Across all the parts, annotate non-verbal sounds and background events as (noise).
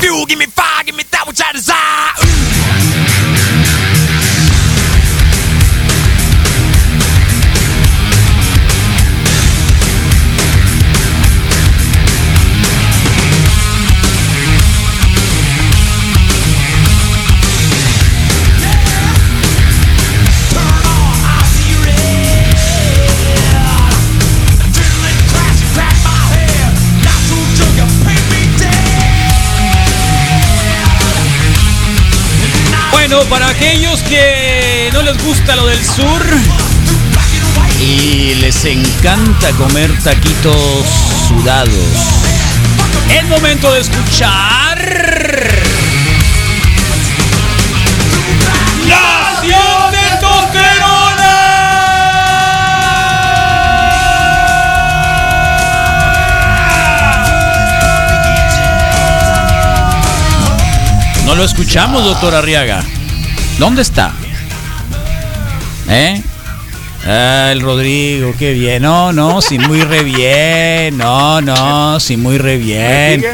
fuel, give me fire, give me that which I desire. Ooh. Para aquellos que no les gusta lo del sur y les encanta comer taquitos sudados, es momento de escuchar. ¡Nación No lo escuchamos, doctor Arriaga. ¿Dónde está? ¿Eh? Ah, el Rodrigo, qué bien. No, no, sí, muy re bien. No, no, sí, muy re bien.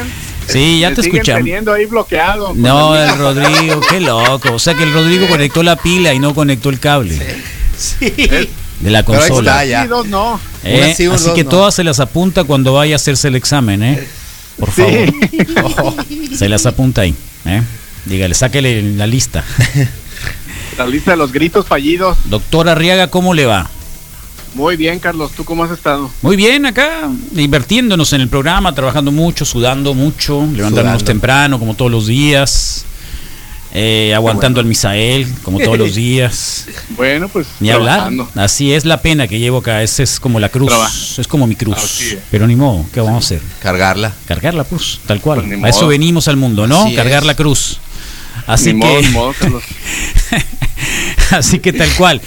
Sí, ya te escuchamos. teniendo ahí bloqueado. No, el- Rodrigo, qué loco. O sea que el Rodrigo conectó la pila y no conectó el cable de la consola. está, ya. Sí, dos no. ¿eh? Sí, Así dos que no. todas se las apunta cuando vaya a hacerse el examen, ¿eh? Por favor. Oh, (laughs) Se las apunta ahí, ¿eh? Dígale, sáquele la lista. (laughs) La lista de los gritos fallidos. Doctor Arriaga, ¿cómo le va? Muy bien, Carlos. ¿Tú cómo has estado? Muy bien, acá, divirtiéndonos en el programa, trabajando mucho, sudando mucho, levantándonos Sudando. temprano, como todos los días, eh, aguantando al Misael, como todos los (laughs) días. Bueno, pues. Ni hablar. trabajando. Así es la pena que llevo acá, esa es como la cruz, Traba- es como mi cruz. Pero ni modo, ¿qué vamos a hacer? Cargarla. Cargar la cruz, tal cual. Pues a eso venimos al mundo, ¿no? Así Cargar es. la cruz. Así Ni que, modo, ni modo, Carlos. (laughs) (laughs) así que tal cual.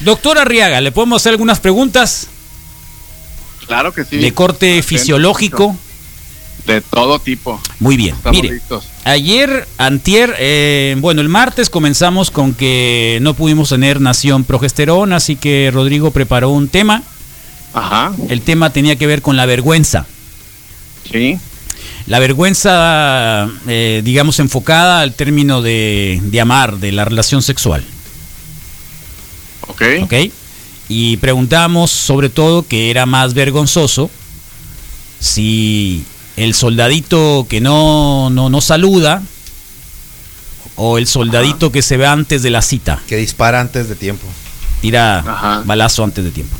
Doctor Arriaga, ¿le podemos hacer algunas preguntas Claro que sí. de corte fisiológico? De todo tipo. Muy bien. Estamos Mire, listos. ayer, antier, eh, bueno, el martes comenzamos con que no pudimos tener nación progesterona, así que Rodrigo preparó un tema. Ajá. El tema tenía que ver con la vergüenza. Sí. La vergüenza, eh, digamos, enfocada al término de, de amar, de la relación sexual. Ok. ¿Ok? Y preguntamos sobre todo que era más vergonzoso si el soldadito que no, no, no saluda o el soldadito que se ve antes de la cita, Que dispara antes de tiempo. tira Ajá. balazo antes de tiempo.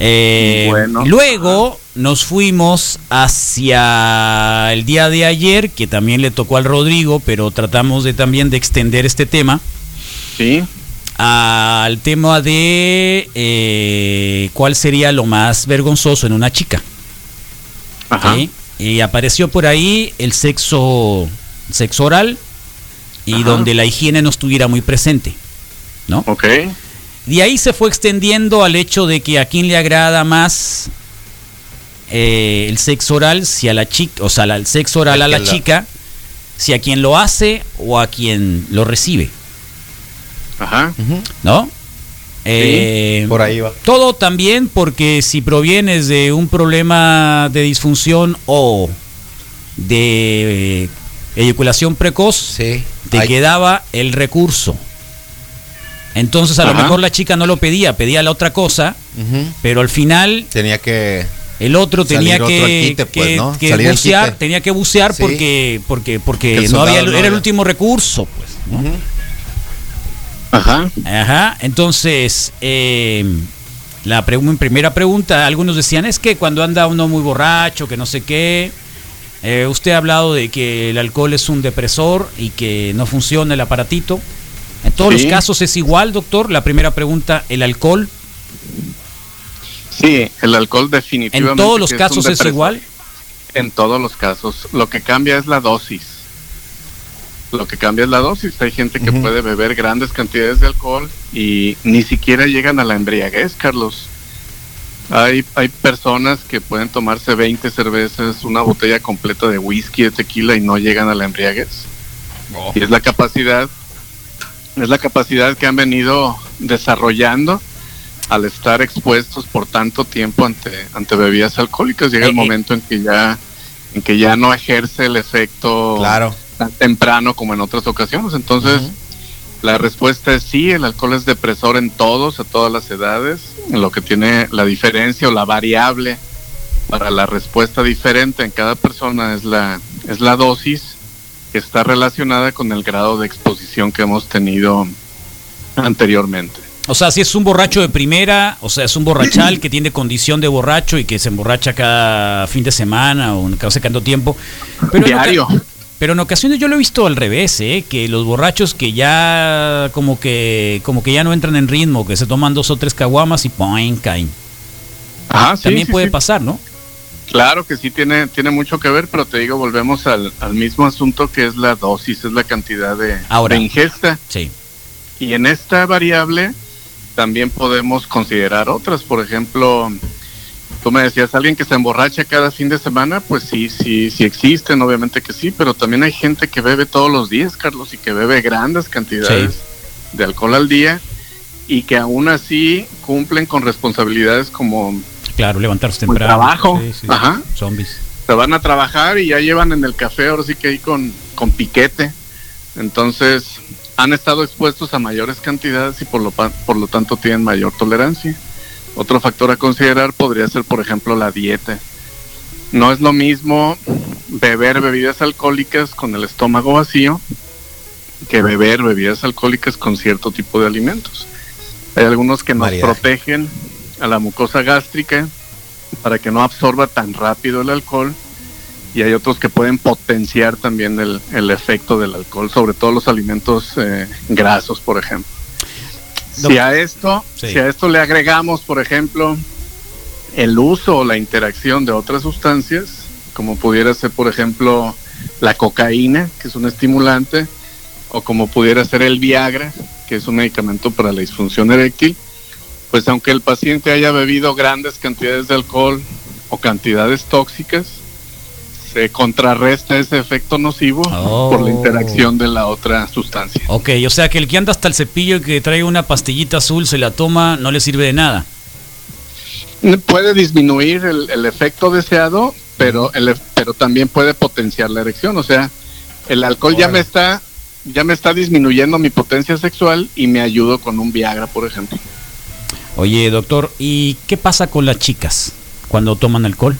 Eh, Bueno. luego nos fuimos hacia el día de ayer, que también le tocó al Rodrigo, pero tratamos de también de extender este tema Sí. Al tema de eh, cuál sería lo más vergonzoso en una chica. Ajá. ¿sí? Y apareció por ahí el sexo, sexo oral y Ajá. donde la higiene no estuviera muy presente. ¿no? Ok. De ahí se fue extendiendo al hecho de que a quién le agrada más eh, el sexo oral, si a la chica, o sea, el sexo oral a la chica, si a quien lo hace o a quien lo recibe, Ajá. ¿no? Eh, Por ahí va. Todo también porque si provienes de un problema de disfunción o de eh, eyaculación precoz, Sí. te Hay- quedaba el recurso. Entonces a lo mejor la chica no lo pedía, pedía la otra cosa, pero al final Tenía que. el otro tenía que, quite, pues, que- bucear, tenía que bucear Sí. porque porque Que porque no había era el último recurso, pues. ¿no? Ajá. Ajá, entonces, eh, la primera pregunta, algunos decían, es que cuando anda uno muy borracho, que no sé qué, eh, usted ha hablado de que el alcohol es un depresor y que no funciona el aparatito. En todos Sí. los casos es igual, doctor. La primera pregunta, ¿el alcohol Sí, el alcohol en definitivamente. todos los casos es igual? En todos los casos. Lo que cambia es la dosis. Lo que cambia es la dosis. Hay gente que puede beber grandes cantidades de alcohol y ni siquiera llegan a la embriaguez, Carlos. Hay, hay personas que pueden tomarse 20 cervezas, una botella completa de whisky, de tequila y no llegan a la embriaguez. Y es la capacidad, es la capacidad que han venido desarrollando al estar expuestos por tanto tiempo ante, ante bebidas alcohólicas. Llega Eh, el eh. momento en que ya en que ya no ejerce el efecto Claro. Tan temprano como en otras ocasiones. Entonces, la respuesta es sí, el alcohol es depresor en todos, a todas las edades. Lo que tiene la diferencia o la variable para la respuesta diferente en cada persona es la, es la dosis que está relacionada con el grado de exposición que hemos tenido anteriormente. O sea, si es un borracho de primera, o sea, es un borrachal que tiene condición de borracho y que se emborracha cada fin de semana o cada tanto tiempo. Pero en oca- Diario. Pero en ocasiones yo lo he visto al revés, ¿eh? que los borrachos que ya como que como que ya no entran en ritmo, que se toman dos o tres caguamas y ¡poing! caen. Ajá, sí, También sí, puede sí. pasar, ¿no? Claro que sí tiene, tiene mucho que ver, pero te digo, volvemos al, al mismo asunto que es la dosis, es la cantidad de, Ahora. de ingesta. Sí. Y en esta variable también podemos considerar otras. Por ejemplo, tú me decías, alguien que se emborracha cada fin de semana, pues sí, sí, sí existen, obviamente que sí, pero también hay gente que bebe todos los días, Carlos, y que bebe grandes cantidades de alcohol al día y que aún así cumplen con responsabilidades como Claro, levantarse el temprano. trabajo. Sí, sí, Ajá. Zombies. se van a trabajar y ya llevan en el café, ahora sí que ahí con, con piquete. Entonces, han estado expuestos a mayores cantidades y por lo, por lo tanto tienen mayor tolerancia. Otro factor a considerar podría ser, por ejemplo, la dieta. No es lo mismo beber bebidas alcohólicas con el estómago vacío que beber bebidas alcohólicas con cierto tipo de alimentos. Hay algunos que nos Maridaje. protegen a la mucosa gástrica para que no absorba tan rápido el alcohol y hay otros que pueden potenciar también el, el efecto del alcohol, sobre todo los alimentos eh, grasos, por ejemplo. Si a esto, Sí. si a esto le agregamos, por ejemplo, el uso o la interacción de otras sustancias, como pudiera ser, por ejemplo, la cocaína, que es un estimulante, o como pudiera ser el Viagra, que es un medicamento para la disfunción eréctil, pues aunque el paciente haya bebido grandes cantidades de alcohol o cantidades tóxicas, se contrarresta ese efecto nocivo Oh. por la interacción de la otra sustancia. Ok, o sea que el que anda hasta el cepillo y que trae una pastillita azul, se la toma, no le sirve de nada. Puede disminuir el, el efecto deseado, pero el, pero también puede potenciar la erección. O sea, el alcohol ya me está ya me está disminuyendo mi potencia sexual y me ayudo con un Viagra, por ejemplo. Oye, doctor, ¿y qué pasa con las chicas cuando toman alcohol?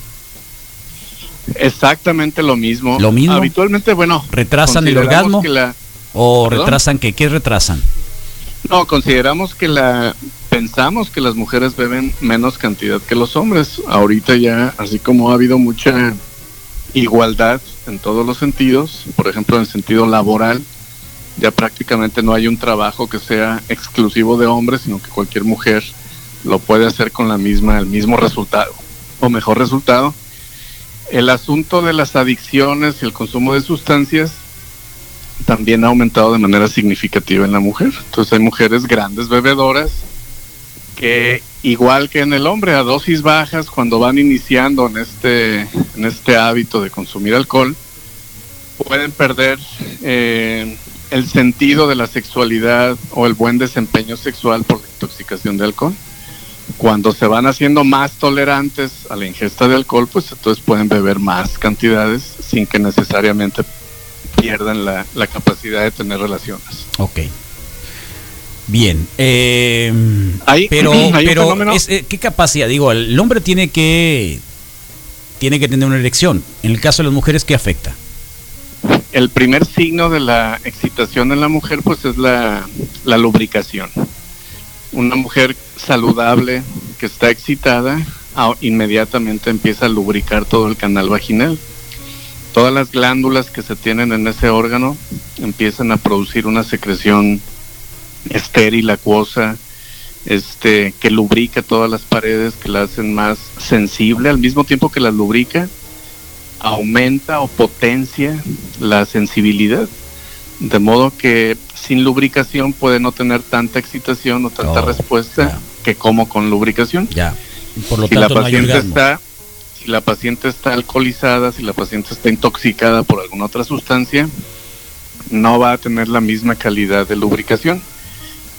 Exactamente lo mismo. ¿Lo mismo? Habitualmente, bueno, ¿Retrasan el orgasmo? la- ¿O ¿Perdón? retrasan qué? ¿Qué retrasan? no, consideramos que la pensamos que las mujeres beben menos cantidad que los hombres. Ahorita ya, así como ha habido mucha igualdad en todos los sentidos, por ejemplo, en el sentido laboral, ya prácticamente no hay un trabajo que sea exclusivo de hombres, sino que cualquier mujer lo puede hacer con la misma, el mismo resultado o mejor resultado. El asunto de las adicciones y el consumo de sustancias también ha aumentado de manera significativa en la mujer. Entonces hay mujeres grandes bebedoras que igual que en el hombre a dosis bajas cuando van iniciando en este en este hábito de consumir alcohol pueden perder eh, el sentido de la sexualidad o el buen desempeño sexual por la intoxicación de alcohol. Cuando se van haciendo más tolerantes a la ingesta de alcohol, pues entonces pueden beber más cantidades sin que necesariamente pierdan la, la capacidad de tener relaciones. Ok. Bien. (clears throat) eh, Hay- pero, hay pero es, ¿qué capacidad? Digo, el hombre tiene que tiene que tener una erección. En el caso de las mujeres, ¿qué afecta? El primer signo de la excitación en la mujer pues es la, la lubricación. Una mujer saludable que está excitada inmediatamente empieza a lubricar todo el canal vaginal. Todas las glándulas que se tienen en ese órgano empiezan a producir una secreción estéril, acuosa, este, que lubrica todas las paredes, que la hacen más sensible, al mismo tiempo que las lubrica, aumenta o potencia la sensibilidad. De modo que sin lubricación puede no tener tanta excitación o tanta Oh, respuesta que como con lubricación. Ya. Por lo Si la tanto, hay paciente está si la paciente está alcoholizada, si la paciente está intoxicada por alguna otra sustancia, no va a tener la misma calidad de lubricación.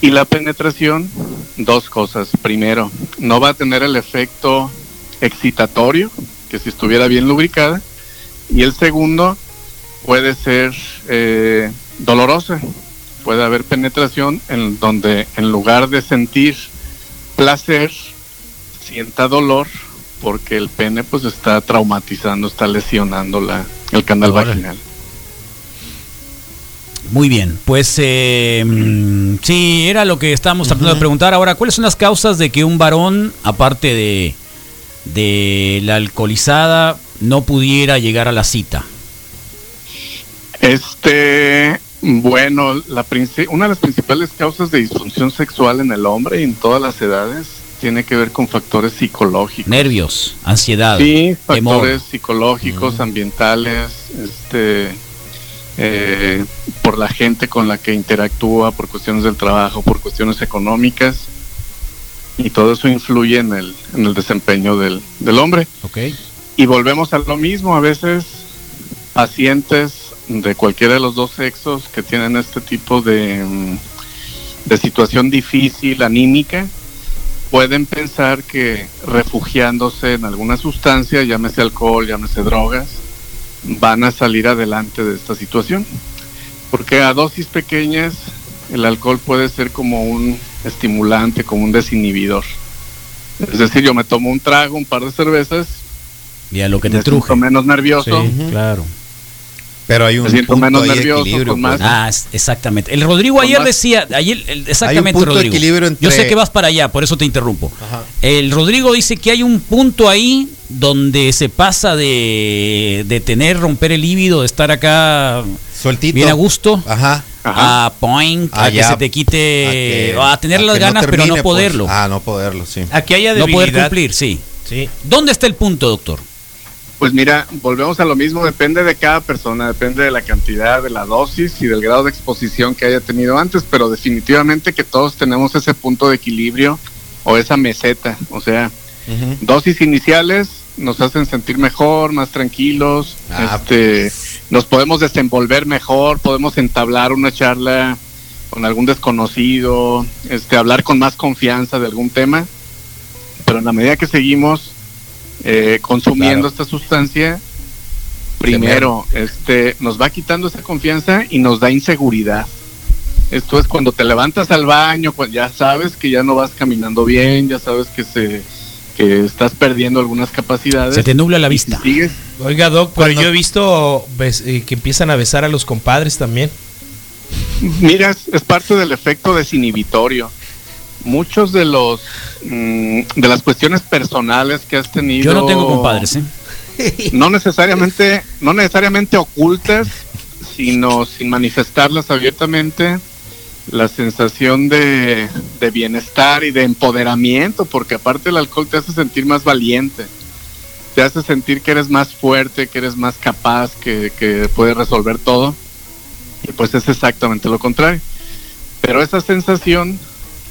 Y la penetración, dos cosas. Primero, no va a tener el efecto excitatorio, que si estuviera bien lubricada. Y el segundo puede ser eh, dolorosa. Puede haber penetración en donde en lugar de sentir placer, sienta dolor porque el pene pues está traumatizando, está lesionando la, el canal vaginal. Muy bien, pues eh, sí, era lo que estábamos tratando de preguntar. Ahora, ¿cuáles son las causas de que un varón, aparte de, de la alcoholizada, no pudiera llegar a la cita? Este, bueno, la una de las principales causas de disfunción sexual en el hombre y en todas las edades tiene que ver con factores psicológicos. Nervios, ansiedad, Sí, temor. factores psicológicos, ambientales, este, eh, por la gente con la que interactúa, por cuestiones del trabajo, por cuestiones económicas, y todo eso influye en el, en el desempeño del, del hombre. Ok. Y volvemos a lo mismo, a veces pacientes de cualquiera de los dos sexos que tienen este tipo de, mm, de situación difícil, anímica, pueden pensar que refugiándose en alguna sustancia, llámese alcohol, llámese drogas, van a salir adelante de esta situación. Porque a dosis pequeñas el alcohol puede ser como un estimulante, como un desinhibidor. Es decir, yo me tomo un trago, un par de cervezas, Y a lo que te me truje. menos nervioso, Sí, claro. Pero hay un punto menos ahí de nervioso, equilibrio, pues, más- ¿no? Ah, exactamente. El Rodrigo ayer más- decía, ayer, exactamente punto de Rodrigo. equilibrio entre- Yo sé que vas para allá, por eso te interrumpo. Ajá. El Rodrigo dice que hay un punto ahí donde se pasa de, de tener, romper el líbido, de estar acá Sueltito. bien a gusto, Ajá. Ajá. a point, Ah, a que ya. se te quite, que- a tener a las ganas, pero termine, no pues. poderlo. Ah, no poderlo, sí. Aquí haya no poder cumplir, sí. Sí. ¿Dónde está el punto, doctor? Pues mira, volvemos a lo mismo, depende de cada persona, depende de la cantidad, de la dosis y del grado de exposición que haya tenido antes, pero definitivamente que todos tenemos ese punto de equilibrio o esa meseta, o sea, dosis iniciales nos hacen sentir mejor, más tranquilos, Ah, este, nos podemos desenvolver mejor, podemos entablar una charla con algún desconocido, este, hablar con más confianza de algún tema, pero en la medida que seguimos eh, consumiendo Claro. esta sustancia, primero, este, nos va quitando esa confianza y nos da inseguridad. Esto es cuando te levantas al baño, cuando ya sabes que ya no vas caminando bien, ya sabes que se que estás perdiendo algunas capacidades. Se te nubla la vista. sigues, Oiga, Doc, pero Cuando- yo he visto eh, que empiezan a besar a los compadres también. Mira, es, es parte del efecto desinhibitorio. Muchos de los mm, de las cuestiones personales que has tenido. Yo no tengo compadres, ¿eh? (laughs) No necesariamente, no necesariamente ocultas, sino sin manifestarlas abiertamente. La sensación de, de bienestar y de empoderamiento, porque aparte el alcohol te hace sentir más valiente, te hace sentir que eres más fuerte, que eres más capaz, que, que puedes resolver todo. Y pues es exactamente lo contrario. Pero esa sensación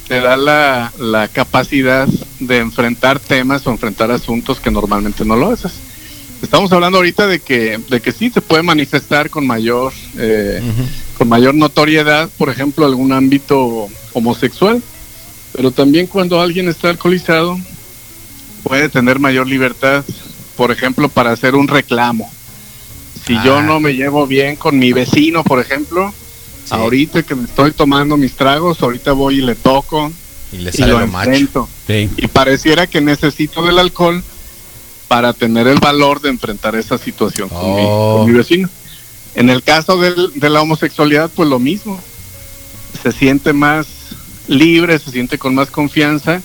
te da la, la capacidad de enfrentar temas o enfrentar asuntos que normalmente no lo haces. Estamos hablando ahorita de que, de que sí se puede manifestar con mayor, eh, con mayor notoriedad, por ejemplo, algún ámbito homosexual, pero también cuando alguien está alcoholizado puede tener mayor libertad, por ejemplo, para hacer un reclamo. Si yo Ah. no me llevo bien con mi vecino, por ejemplo, Sí. ahorita que me estoy tomando mis tragos, ahorita voy y le toco Y le y sale lo lo macho. Sí. Y pareciera que necesito del alcohol para tener el valor de enfrentar esa situación con, mi, Oh. con mi vecino. En el caso del- de la homosexualidad, pues lo mismo. Se siente más libre, se siente con más confianza,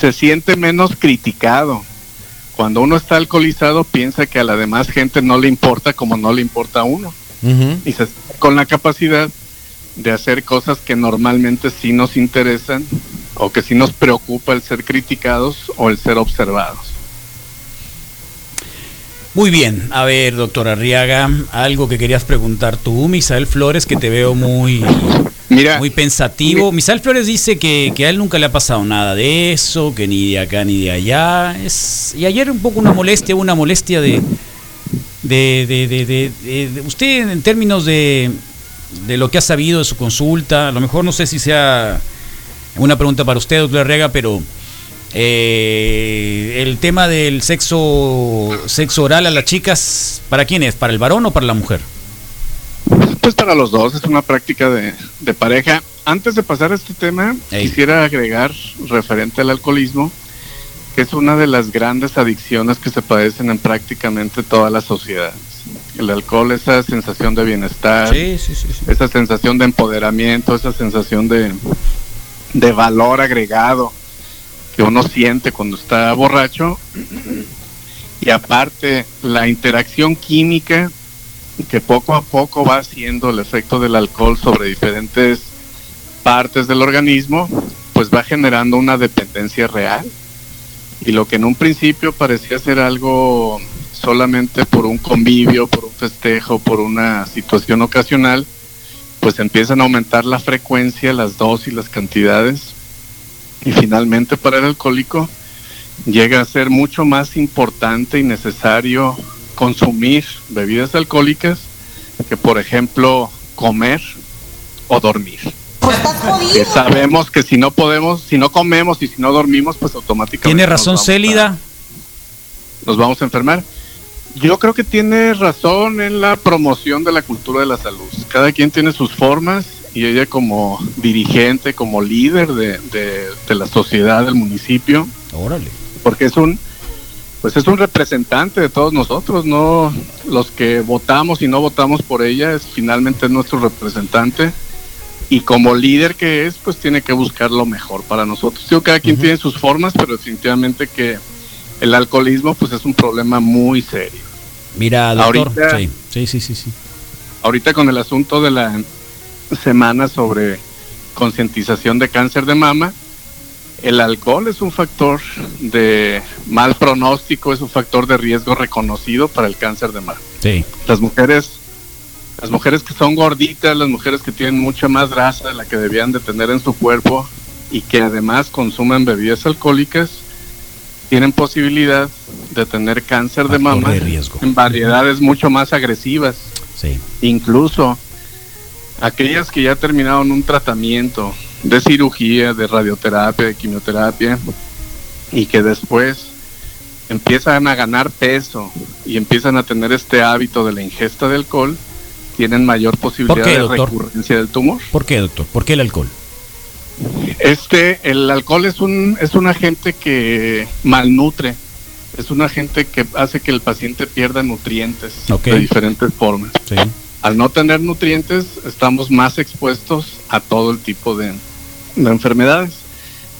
se siente menos criticado. Cuando uno está alcoholizado piensa que a la demás gente no le importa como no le importa a uno. Y se, con la capacidad de hacer cosas que normalmente sí nos interesan o que sí nos preocupa el ser criticados o el ser observados. Muy bien, a ver, doctor Arriaga, algo que querías preguntar tú, Misael Flores, que te veo muy, Mira, muy pensativo. Misael Flores dice que, que a él nunca le ha pasado nada de eso, que ni de acá ni de allá. Es, y ayer un poco una molestia, una molestia de, de, de, de- de- de- de- usted en términos de, de lo que ha sabido de su consulta, a lo mejor no sé si sea una pregunta para usted, doctor Arriaga, pero Eh, el tema del sexo sexo oral a las chicas, ¿para quién es? ¿Para el varón o para la mujer? Pues para los dos, es una práctica de, de pareja. Antes de pasar a este tema, Ey. quisiera agregar referente al alcoholismo, que es una de las grandes adicciones que se padecen en prácticamente todas las sociedades. El alcohol, esa sensación de bienestar, sí, sí, sí. esa sensación de empoderamiento, esa sensación de, de valor agregado que uno siente cuando está borracho. Y aparte, la interacción química que poco a poco va haciendo el efecto del alcohol sobre diferentes partes del organismo, pues va generando una dependencia real. Y lo que en un principio parecía ser algo solamente por un convivio, por un festejo, por una situación ocasional, pues empiezan a aumentar la frecuencia, las dosis, las cantidades. Y finalmente para el alcohólico llega a ser mucho más importante y necesario consumir bebidas alcohólicas que, por ejemplo, comer o dormir. Que sabemos que si no podemos, si no comemos y si no dormimos, pues automáticamente. ¿Tiene razón a- Célida? nos vamos a enfermar. Yo creo que tiene razón en la promoción de la cultura de la salud. Cada quien tiene sus formas y ella como dirigente, como líder de, de- de la sociedad del municipio, Órale. porque es un pues es un representante de todos nosotros, no los que votamos y no votamos por ella, es finalmente es nuestro representante y como líder que es, pues tiene que buscar lo mejor para nosotros. Digo, cada quien tiene sus formas, pero definitivamente que el alcoholismo pues es un problema muy serio. Mira, doctor. Ahorita- Sí, sí, sí, sí. sí. Ahorita con el asunto de la semana sobre concientización de cáncer de mama, el alcohol es un factor de mal pronóstico, es un factor de riesgo reconocido para el cáncer de mama. Sí. Las mujeres, las mujeres que son gorditas, las mujeres que tienen mucha más grasa de la que debían de tener en su cuerpo y que además consumen bebidas alcohólicas, tienen posibilidad de tener cáncer de mama de riesgo. en variedades mucho más agresivas Sí. incluso aquellas que ya terminaron un tratamiento de cirugía, de radioterapia, de quimioterapia, y que después empiezan a ganar peso y empiezan a tener este hábito de la ingesta de alcohol, tienen mayor posibilidad qué, de recurrencia del tumor. ¿Por qué, doctor? ¿Por qué el alcohol? Este, el alcohol es un, es un agente que malnutre, es un agente que hace que el paciente pierda nutrientes de diferentes formas. Sí. al no tener nutrientes estamos más expuestos a todo el tipo de, de enfermedades.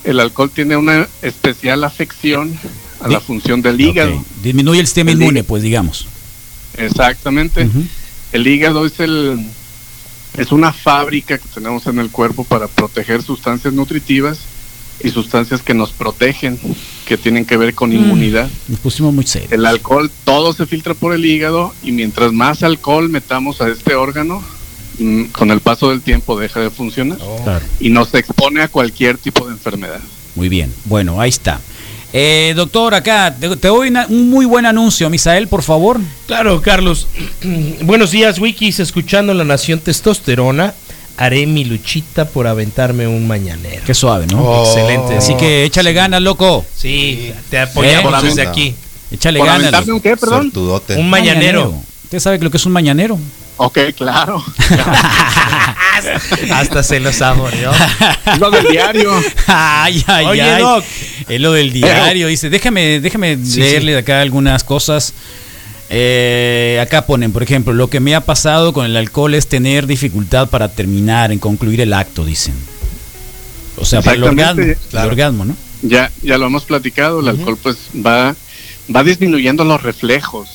El alcohol tiene una especial afección a la función del hígado. Disminuye el sistema El inmune, pues digamos. Exactamente. El hígado es el es una fábrica que tenemos en el cuerpo para proteger sustancias nutritivas y sustancias que nos protegen, que tienen que ver con Mm. inmunidad. Nos pusimos muy serios. El alcohol, todo se filtra por el hígado y mientras más alcohol metamos a este órgano, mm, con el paso del tiempo deja de funcionar Claro. y nos expone a cualquier tipo de enfermedad. Muy bien. Bueno, ahí está. Eh, doctor, acá te, te doy una- un muy buen anuncio, Misael, por favor. Claro, Carlos. (clears throat) Buenos días, Wikis. Escuchando La Nación Testosterona, haré mi luchita por aventarme un mañanero. Qué suave, ¿no? Oh. Excelente. Así que échale ganas, loco. Sí, te apoyamos Eh, desde anda. aquí. Échale ¿Por ganas. aventarme un qué, perdón? Sortudote. Un mañanero. ¿Usted sabe lo que es un mañanero? Ok, claro. (laughs) Hasta se lo saboreó. Es lo del diario. ay, ay, Oye, ay. Doc. Es lo del diario. Dice, déjame, déjame Sí, leerle de acá algunas cosas. Eh, acá ponen, por ejemplo, lo que me ha pasado con el alcohol es tener dificultad para terminar, en concluir el acto, dicen. O sea, para el orgasmo, el orgasmo, ¿no? Ya, ya lo hemos platicado, el alcohol pues va, va disminuyendo los reflejos,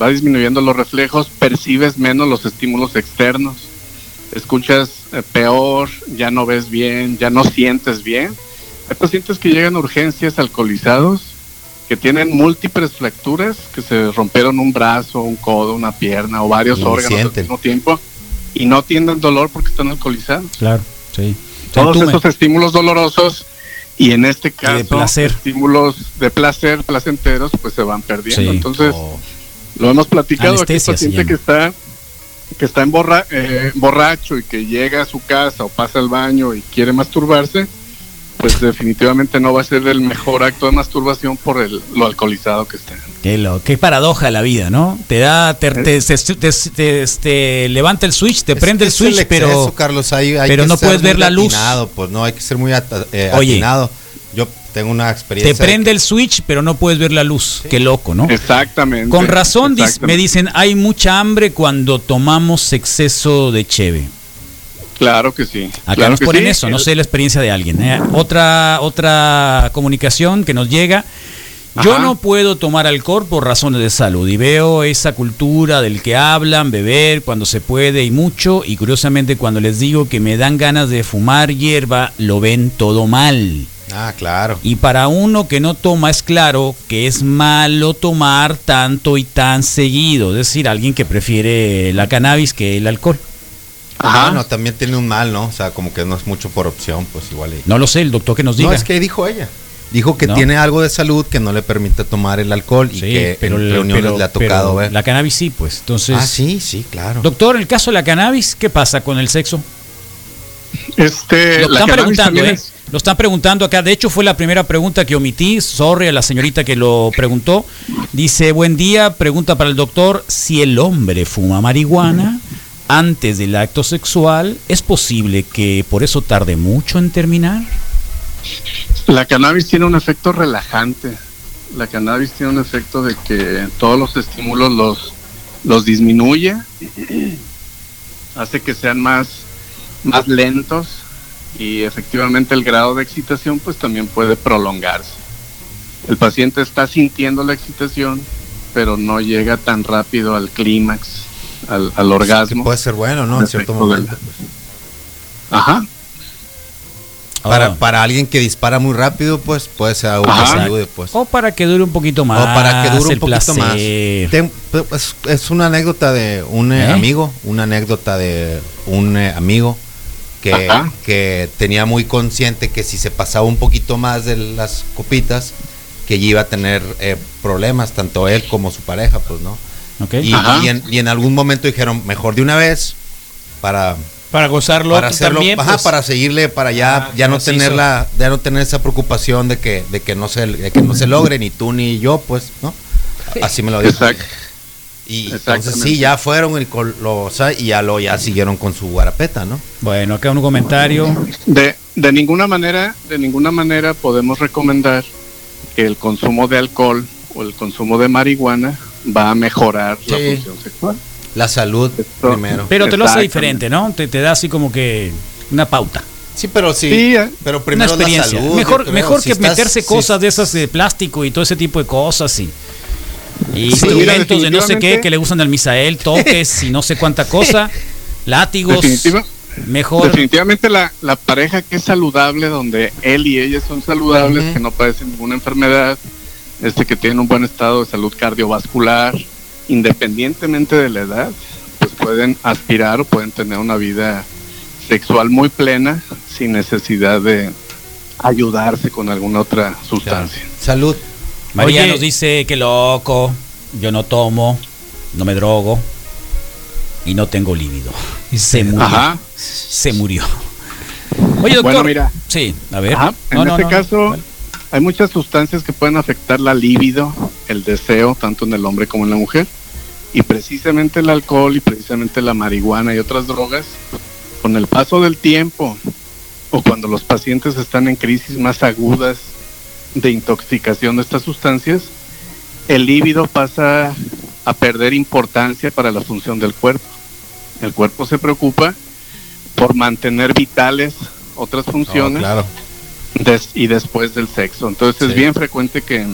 va disminuyendo los reflejos, percibes menos los estímulos externos, escuchas eh, peor, ya no ves bien, ya no sientes bien. Hay pacientes que llegan a urgencias alcoholizados, que tienen múltiples fracturas, que se rompieron un brazo, un codo, una pierna o varios Y órganos al mismo tiempo y no tienen dolor porque están alcoholizados Claro, sí. todos Entume. esos estímulos dolorosos y en este caso de placer. estímulos de placer placenteros pues se van perdiendo Sí. entonces Oh. Lo hemos platicado aquí el Anestesia se paciente que está que está en borra- eh, borracho y que llega a su casa o pasa al baño y quiere masturbarse pues definitivamente no va a ser el mejor acto de masturbación por el, lo alcoholizado que esté. Qué, lo, qué paradoja la vida, ¿no? Te da, te, te- te- te- te- te levanta el switch, te Es prende el switch, pero exceso, Carlos, hay- hay pero que no ser puedes ver la luz. atinado, pues no, hay que ser muy ata- eh, Oye. atinado. Yo tengo una experiencia. te de prende que- el switch, pero no puedes ver la luz. Qué loco, ¿no? Exactamente. Con razón me dicen, hay mucha hambre cuando tomamos exceso de cheve. Claro que sí. Acá claro nos ponen sí. eso, no sé la experiencia de alguien. ¿eh? Otra, otra comunicación que nos llega. Yo Ajá. no puedo tomar alcohol por razones de salud y veo esa cultura del que hablan, beber cuando se puede y mucho y curiosamente cuando les digo que me dan ganas de fumar hierba, lo ven todo mal. Ah, claro. Y para uno que no toma es claro que es malo tomar tanto y tan seguido, es decir, alguien que prefiere la cannabis que el alcohol. Ajá. Bueno, también tiene un mal, ¿no? O sea, como que no es mucho por opción, pues igual. y- No lo sé, el doctor que nos diga. No, es que dijo ella. Dijo que No. tiene algo de salud que no le permite tomar el alcohol y Sí, que en el- reuniones pero- le ha tocado pero ver. La cannabis sí, pues. Entonces, Ah, sí, sí, claro. doctor, en el caso de la cannabis, ¿qué pasa con el sexo? Este, Lo la están preguntando, ¿eh? es- Lo están preguntando acá. De hecho, fue la primera pregunta que omití. Sorry a la señorita que lo preguntó. Dice, buen día, pregunta para el doctor, si el hombre fuma marihuana antes del acto sexual, ¿es posible que por eso tarde mucho en terminar? La cannabis tiene un efecto relajante. La cannabis tiene un efecto de que todos los estímulos los, los disminuye, hace que sean más, más lentos y efectivamente el grado de excitación pues también puede prolongarse. El paciente está sintiendo la excitación, pero no llega tan rápido al clímax, al, al Que orgasmo. puede ser bueno, ¿no? En cierto del- momento. Ajá. Para, Oh. para alguien que dispara muy rápido, pues puede ser algo que ayude, pues. O para que dure un poquito más. o para que dure un poquito más. placer. Ten- es, es una anécdota de un eh, ¿Eh? amigo, una anécdota de un eh, amigo que, tenía muy consciente que si se pasaba un poquito más de las copitas, que iba a tener eh, problemas, tanto él como su pareja, pues, ¿no? Y, en, y en algún momento dijeron, mejor de una vez, para, Para gozarlo para hacerlo, también. ajá, pues. para seguirle, para ya, Ah, ya no tener la, ya no tener esa preocupación de que, de que no se, de que no se logre ni tú ni yo, pues, ¿no? Así me lo dijo. Exacto. Y entonces sí, ya fueron y, lo, sea, y ya lo ya siguieron con su guarapeta, ¿no? Bueno, acá un comentario. De, de ninguna manera, de ninguna manera podemos recomendar que el consumo de alcohol o el consumo de marihuana va a mejorar la Sí. función sexual. La salud Esto- primero. Pero te lo hace diferente, ¿no? Te, te da así como que una pauta. Sí, pero sí. Sí, eh. pero Una primero la experiencia. salud. mejor creo. mejor Si que estás- meterse si- cosas de esas de plástico y todo ese tipo de cosas y, y Sí, instrumentos de no sé qué que le gustan al Misael, toques y no sé cuánta cosa, (laughs) látigos. Definitiva- Mejor. Definitivamente la, la pareja que es saludable, donde él y ella son saludables, que no padecen ninguna enfermedad, este que tienen un buen estado de salud cardiovascular, independientemente de la edad, pues pueden aspirar o pueden tener una vida sexual muy plena sin necesidad de ayudarse con alguna otra sustancia. Salud. María Oye. nos dice que loco, yo no tomo, no me drogo y no tengo líbido. Se murió. Ajá. Se murió. Oye, doctor. Bueno, mira. Sí, a ver. Ajá, En no, este no. caso, hay muchas sustancias que pueden afectar la libido, el deseo, tanto en el hombre como en la mujer. Y precisamente el alcohol y precisamente la marihuana y otras drogas, con el paso del tiempo o cuando los pacientes están en crisis más agudas de intoxicación de estas sustancias, el líbido pasa a perder importancia para la función del cuerpo. El cuerpo se preocupa por mantener vitales otras Oh, funciones claro. des- y después del sexo. Entonces es bien frecuente que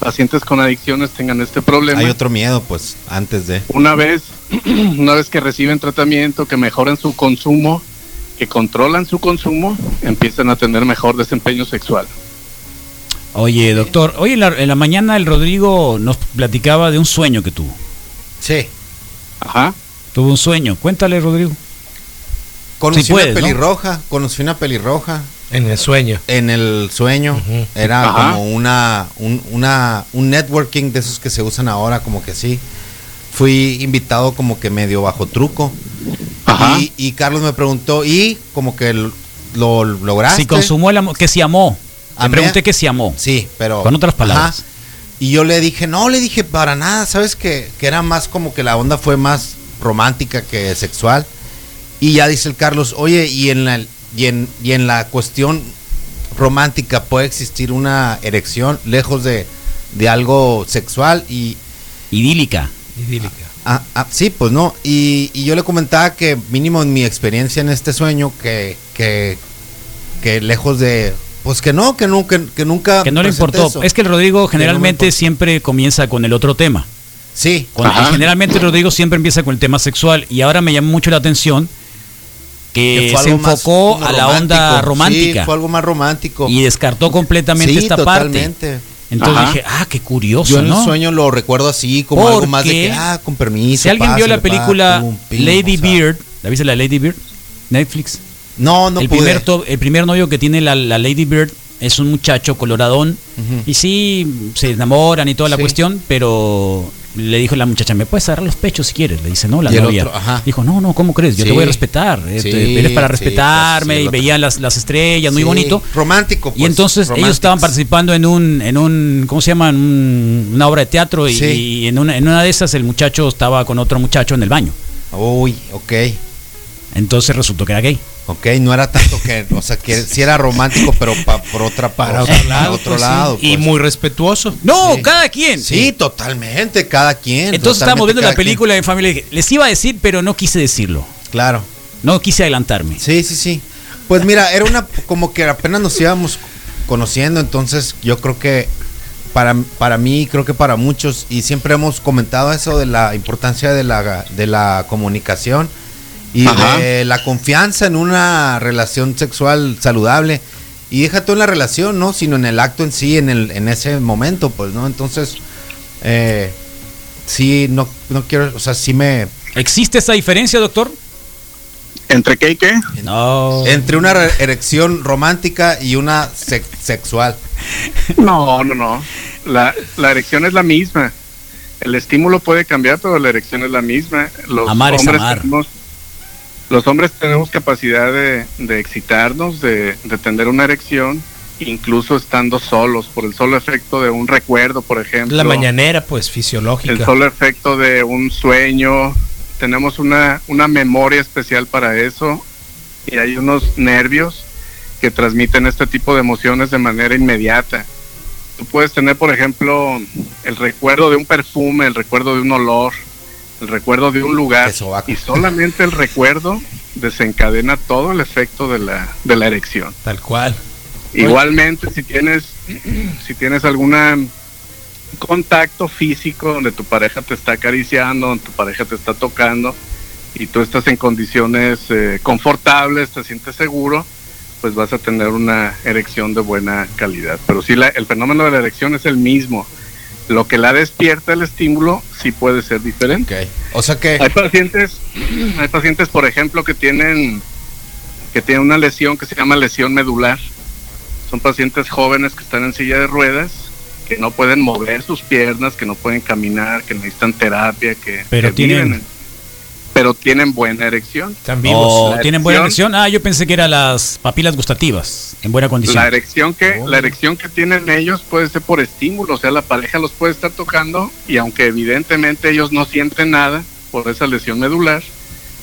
pacientes con adicciones tengan este problema. Hay otro miedo, pues, antes de. Una vez, (clears throat) una vez que reciben tratamiento, que mejoran su consumo, que controlan su consumo, empiezan a tener mejor desempeño sexual. Oye, doctor. Oye, en la, en la mañana el Rodrigo nos platicaba de un sueño que tuvo. Sí. Ajá. Tuvo un sueño. Cuéntale, Rodrigo. Conocí Sí puedes, una ¿no? pelirroja, conocí una pelirroja En el sueño. en el sueño. Era Ajá. como una un, una un networking de esos que se usan ahora, como que sí. Fui invitado como que medio bajo truco. Ajá. Y, y Carlos me preguntó, y como que lo lograste. Si consumó el amor, que si amó. Amé. pregunté que si amó. Sí, pero. Con otras palabras. Y yo le dije, no, le dije para nada, ¿sabes? Que, que era más como que la onda fue más romántica que sexual. Y ya dice el Carlos, oye, y en la, y en, y en la cuestión romántica puede existir una erección lejos de, de algo sexual y Idílica. Idílica. Ah, ah, sí, pues no. Y, y yo le comentaba que mínimo en mi experiencia en este sueño, que, que, que lejos de... Pues que no, que, no, que, que nunca... Que no le importó. eso. Es que el Rodrigo generalmente siempre comienza con el otro tema. Sí, Con- generalmente el Rodrigo siempre empieza con el tema sexual. Y ahora me llamó mucho la atención que, se enfocó a la onda Sí, romántica. fue algo más romántico. y descartó completamente Sí, esta totalmente. parte. Entonces Ajá. dije, ah, qué curioso, Yo en ¿no? el sueño lo recuerdo así, como algo más de que, ah, con permiso. si alguien vio la pa, película pum, pim, Lady o sea. Beard, ¿la viste la Lady Beard? Netflix. No, no el, pude. primer to- el primer novio que tiene la, la Lady Bird es un muchacho coloradón. Y sí, se enamoran y toda la Sí. cuestión, pero le dijo la muchacha, ¿me puedes agarrar los pechos si quieres? Le dice, no, la Y novia. otro. Dijo, no, no, ¿cómo crees? Yo te voy a respetar. eh, Sí, te- eres para respetarme. sí, y veían las, las estrellas, muy bonito. Romántico. y pues, entonces ellos estaban participando en un, en un ¿cómo se llama? Un- una obra de teatro y, y en, una, en una de esas el muchacho estaba con otro muchacho en el baño. Uy, ok. Entonces resultó que era gay. Ok, no era tanto que, o sea, que sí era romántico, pero pa- por otra Para otro sea, lado. otro pues, sí. Y pues. muy respetuoso. No, Sí. cada quien. Sí, totalmente, cada quien. Entonces estábamos viendo la cada quien. película en familia. Les iba a decir, pero no quise decirlo. Claro. No quise adelantarme. Sí, sí, sí. Pues mira, era una como que apenas nos íbamos conociendo, entonces yo creo que para, para mí, creo que para muchos, y siempre hemos comentado eso de la importancia de la, de la comunicación y de la confianza en una relación sexual saludable. Y deja tú en la relación, ¿no? Sino en el acto en sí, en, el, en ese momento, pues, ¿no? Entonces, eh, sí, no, no quiero, o sea, sí me, ¿Existe esa diferencia, doctor? ¿Entre qué y qué? No. Entre una re- erección romántica y una sex- sexual. No, no, no. La, la erección es la misma. El estímulo puede cambiar, pero la erección es la misma. Los Amar es hombres amar. tenemos, los hombres tenemos capacidad de, de excitarnos, de, de tener una erección, incluso estando solos, por el solo efecto de un recuerdo, por ejemplo. La mañanera, pues, fisiológica. el solo efecto de un sueño. Tenemos una, una memoria especial para eso y hay unos nervios que transmiten este tipo de emociones de manera inmediata. Tú puedes tener, por ejemplo, el recuerdo de un perfume, el recuerdo de un olor, el recuerdo de un lugar y solamente el recuerdo desencadena todo el efecto de la, de la erección. Tal cual. Igualmente, si tienes, (clears throat) si tienes alguna contacto físico donde tu pareja te está acariciando, donde tu pareja te está tocando y tú estás en condiciones eh, confortables, te sientes seguro, pues vas a tener una erección de buena calidad. Pero sí, la- el fenómeno de la erección es el mismo. Lo que la despierta el estímulo sí puede ser diferente. O sea que. Hay pacientes, (clears throat) hay pacientes, por ejemplo, que tienen que tienen una lesión que se llama lesión medular. Son pacientes jóvenes que están en silla de ruedas, que no pueden mover sus piernas, que no pueden caminar, que necesitan terapia, que, Pero que tienen- viven en- pero tienen buena erección. Están vivos. Oh, La ¿Tienen buena erección. erección? Ah, yo pensé que eran las papilas gustativas, en buena condición. La erección que Oh. la erección que tienen ellos puede ser por estímulo, o sea, la pareja los puede estar tocando y aunque evidentemente ellos no sienten nada por esa lesión medular,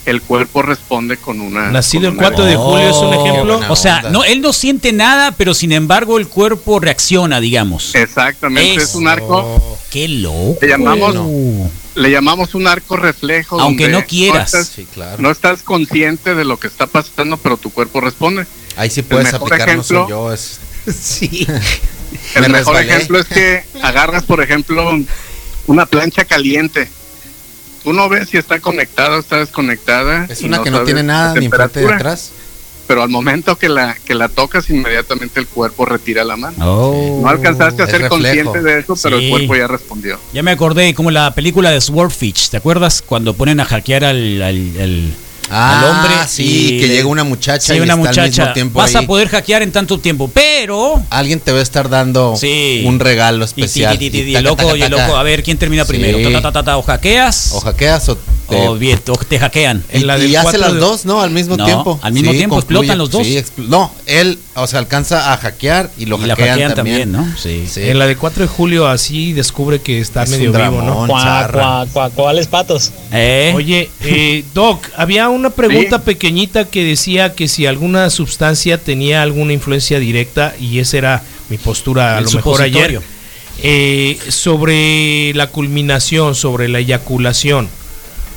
el cuerpo responde con una Nacido con el una 4 de julio es un Oh, ejemplo. O sea, onda. no, él no siente nada, pero sin embargo el cuerpo reacciona, digamos. Exactamente, es un arco, Qué loco. Le llamamos- Bueno. le llamamos un arco reflejo. Aunque no quieras. estás, Sí, claro. no estás consciente de lo que está pasando, pero tu cuerpo responde. Ahí sí puedes aplicar, no soy ejemplo- yo. Es, (laughs) sí. El Me mejor resbalé. ejemplo es que agarras, por ejemplo, una plancha caliente. Tú no ves si está conectada o está desconectada. es una que no tiene nada, ni ni temperatura, atrás. Pero al momento que la, que la tocas, inmediatamente el cuerpo retira la mano. Oh. No alcanzaste a ser reflejo. consciente de eso, pero Sí. el cuerpo ya respondió. Ya me acordé como la película de Swordfish, ¿te acuerdas? Cuando ponen a hackear al, al- al- Ah, al hombre. sí, y que le- llega una muchacha Sí, y una está al muchacha. mismo tiempo Vas ahí. a poder hackear en tanto tiempo, pero... Alguien te va a estar dando Sí. un regalo Y, especial. Y y taca, el loco, taca, y el taca. loco, a ver quién termina primero. Ta, ta, o hackeas. O hackeas o Te- O, bien, o te hackean. y, En la del y hace las de- dos, ¿no? Al mismo No, tiempo. al mismo tiempo explotan los dos. sí, expl- no, él, o sea, alcanza a hackear y lo Y la hackean, hackean también. también, ¿no? Sí. Sí. En la de 4 de julio así descubre que está Es medio vivo, ¿no? dramón, Cuá, charra. cuá, cuá, ¿Cuáles patos? Eh, Oye, eh, Doc, había una pregunta pequeñita que decía que si alguna sustancia tenía alguna influencia directa, y esa era mi postura a El lo mejor ayer, eh, sobre la culminación, sobre la eyaculación.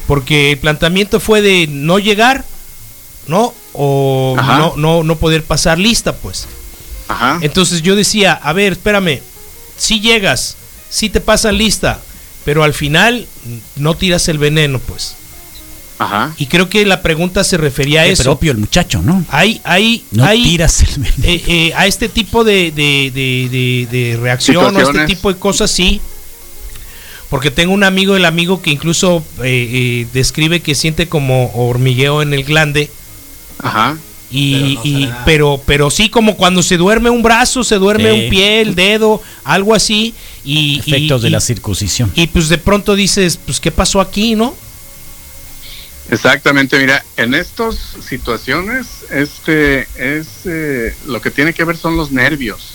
Porque el planteamiento fue de no llegar, ¿no? O no, no, no poder pasar lista, pues. Ajá. Entonces yo decía, a ver, espérame, si llegas, si te pasan lista, pero al final no tiras el veneno, pues. Ajá. Y creo que la pregunta se refería a qué eso. propio el muchacho, ¿no? Hay, hay, No hay, tiras el veneno. eh, eh, a este tipo de, de, de- de- de reacción o este Situaciones. tipo de cosas, sí. Porque tengo un amigo, el amigo que incluso eh, eh, describe que siente como hormigueo en el glande. Ajá. Y, y- pero, pero sí como cuando se duerme un brazo, se duerme Sí. un pie, el dedo, algo así. Y, y- Efectos de y- la circuncisión. y pues de pronto dices, pues qué pasó aquí, ¿no? Exactamente, mira, en estas situaciones, este es eh, lo que tiene que ver son los nervios.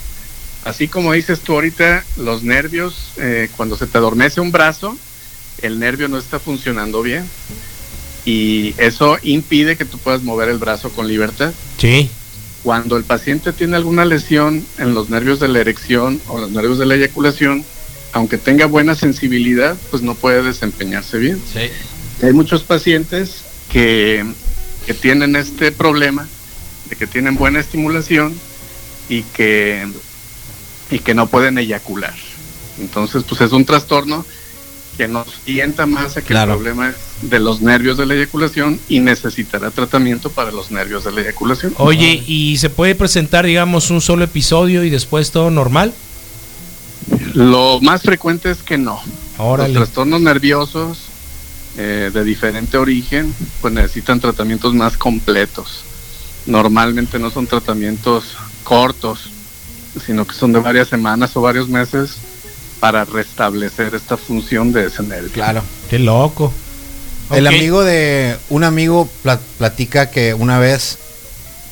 Así como dices tú ahorita, los nervios, eh, cuando se te adormece un brazo, el nervio no está funcionando bien y eso impide que tú puedas mover el brazo con libertad. Sí. Cuando el paciente tiene alguna lesión en los nervios de la erección o los nervios de la eyaculación, aunque tenga buena sensibilidad, pues no puede desempeñarse bien. Hay muchos pacientes que, que tienen este problema de que tienen buena estimulación y que, y que no pueden eyacular. Entonces, pues es un trastorno que nos orienta más a que Claro. el problema es de los nervios de la eyaculación y necesitará tratamiento para los nervios de la eyaculación. Oye, ¿y se puede presentar, digamos, un solo episodio y después todo normal? Lo más frecuente es que no. Órale. Los trastornos nerviosos eh, de diferente origen pues necesitan tratamientos más completos. Normalmente no son tratamientos cortos, sino que son de varias semanas o varios meses para restablecer esta función de ese nervio. Claro. Qué loco. El amigo de un amigo pla- platica que una vez,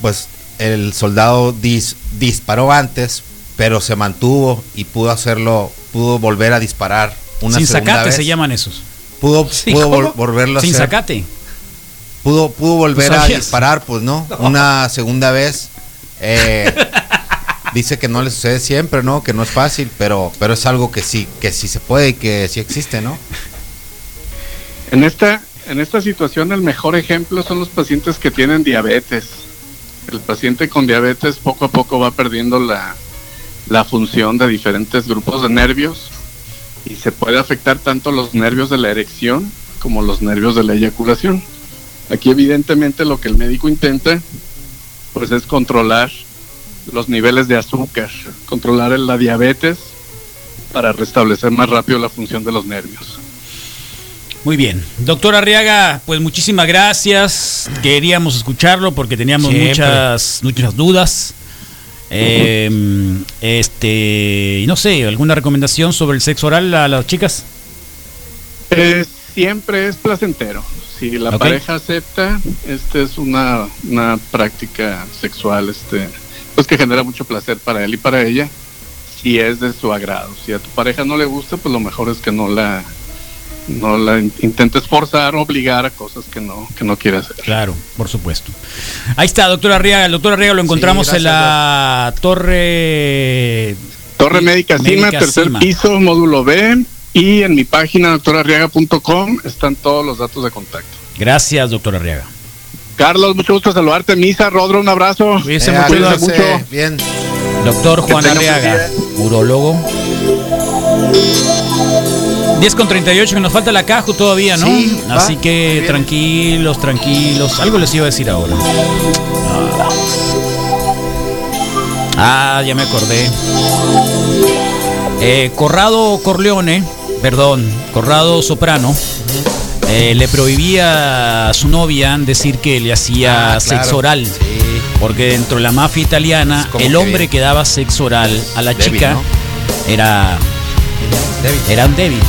pues el soldado dis- disparó antes, pero se mantuvo y pudo hacerlo, pudo volver a disparar una Sin segunda sacate vez. se llaman esos. Pudo, (laughs) Sí, pudo volverlo a Sin hacer. sacate. Pudo, pudo volver ¿Tú a disparar, pues (laughs) no, una segunda vez. Eh, (laughs) dice que no le sucede siempre, ¿no? Que no es fácil, pero, pero es algo que sí, que sí se puede y que sí existe, ¿no? En esta, en esta situación el mejor ejemplo son los pacientes que tienen diabetes. El paciente con diabetes poco a poco va perdiendo la, la función de diferentes grupos de nervios y se puede afectar tanto los nervios de la erección como los nervios de la eyaculación. Aquí evidentemente lo que el médico intenta pues es controlar los niveles de azúcar, controlar la diabetes para restablecer más rápido la función de los nervios. Muy bien. Doctor Arriaga, pues muchísimas gracias. Queríamos escucharlo porque teníamos Siempre. muchas, muchas dudas. Eh, este, y no sé, ¿alguna recomendación sobre el sexo oral a las chicas? Eh, siempre es placentero. Si la pareja acepta, este es una, una práctica sexual, este, pues que genera mucho placer para él y para ella, si es de su agrado. Si a tu pareja no le gusta, pues lo mejor es que no la, no la in- intentes forzar o obligar a cosas que no, que no quiere hacer. Claro, por supuesto. Ahí está, doctor Arriaga. El doctor Arriaga lo encontramos en gracias, la torre. Torre Médica Cima, Médica tercer Cima. piso, módulo B, y en mi página doctorarriaga.com están todos los datos de contacto. Gracias, doctor Arriaga. Carlos, mucho gusto saludarte. Misa, Rodro, un abrazo. Cuídese Eh, mucho, mucho. Bien. Doctor Juan Arriaga, día. urólogo. 10 con 38, que nos falta la caja todavía, ¿no? Sí, va, Así que tranquilos, tranquilos. Algo les iba a decir ahora. Ah, Ah, ya me acordé. Eh, Corrado Corleone, perdón, Corrado Soprano, eh, le prohibía a su novia decir que le hacía Ah, claro. sexo oral. Sí. Porque dentro de la mafia italiana, el hombre que daba sexo oral a la débil, chica ¿no? era, Débil. era un débil.